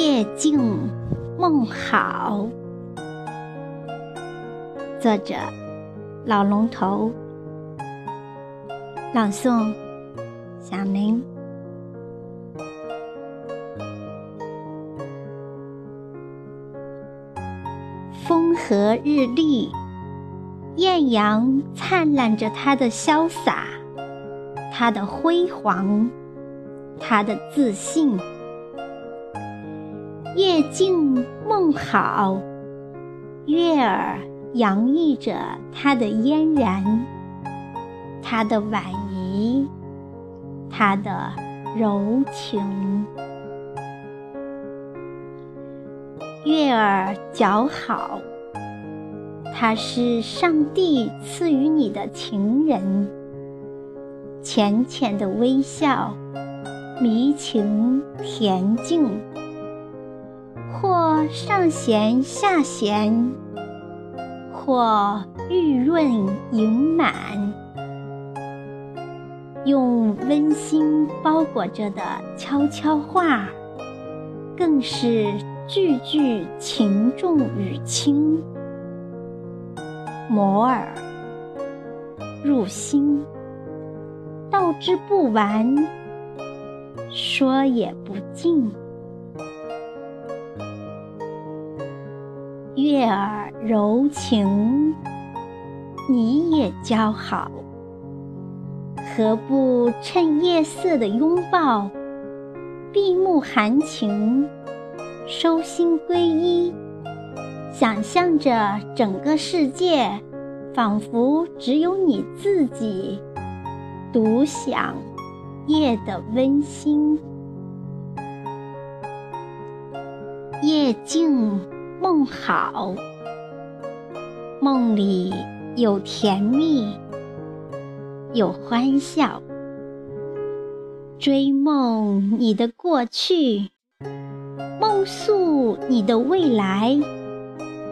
夜静梦好。作者：老龙头。朗诵：小明。风和日丽，艳阳灿烂着它的潇洒，它的辉煌，它的自信。夜静梦好，月儿洋溢着它的嫣然，它的婉仪，它的柔情。月儿姣好，它是上帝赐予你的情人，浅浅的微笑，迷情恬静。上弦下弦，或玉润盈满，用温馨包裹着的悄悄话，更是句句情重语轻，摩耳入心，道之不完，说也不尽。月儿柔情，你也交好，何不趁夜色的拥抱，闭目含情，收心归一，想象着整个世界，仿佛只有你自己，独享夜的温馨，夜静。梦好，梦里有甜蜜，有欢笑。追梦你的过去，梦诉你的未来。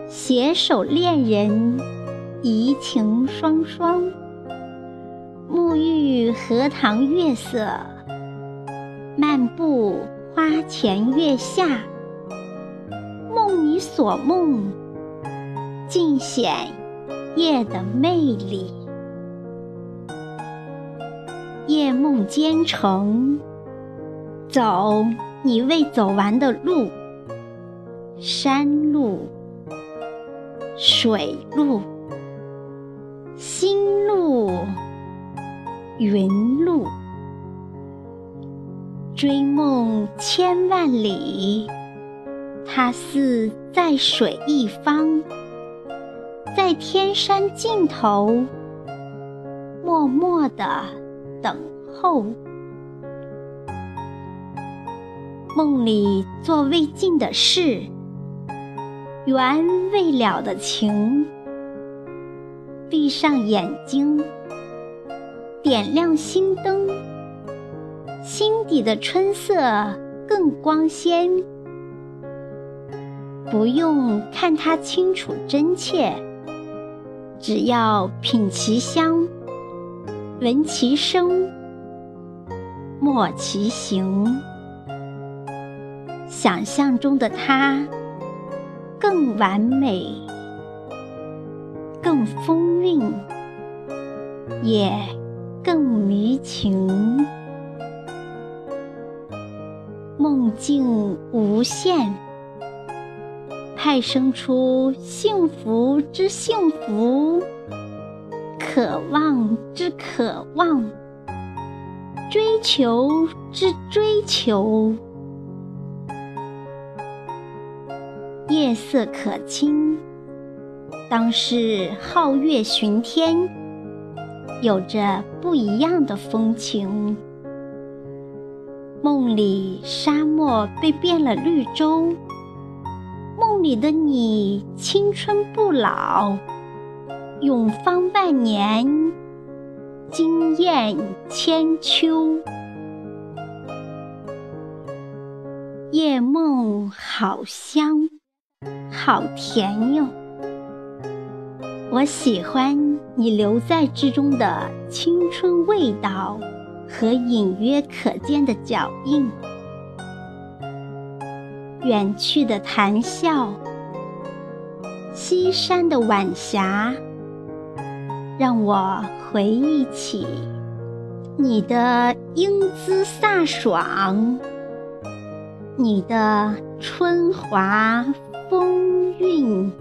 携手恋人，怡情双双。沐浴荷塘月色，漫步花前月下。所梦，尽显夜的魅力。夜梦兼程，走你未走完的路，山路、水路、心路、云路，追梦千万里。它似在水一方，在天山尽头，默默的等候。梦里做未尽的事，缘未了的情。闭上眼睛，点亮心灯，心底的春色更光鲜。不用看它清楚真切，只要品其香，闻其声，默其行，想象中的它更完美，更风韵，也更迷情，梦境无限。派生出幸福之幸福，渴望之渴望，追求之追求。夜色可亲，当是皓月巡天，有着不一样的风情。梦里沙漠被变了绿洲。梦里的你，青春不老，永芳万年，惊艳千秋。夜梦好香，好甜哟。我喜欢你留在之中的青春味道和隐约可见的脚印。远去的谈笑，西山的晚霞，让我回忆起你的英姿飒爽，你的春华风韵。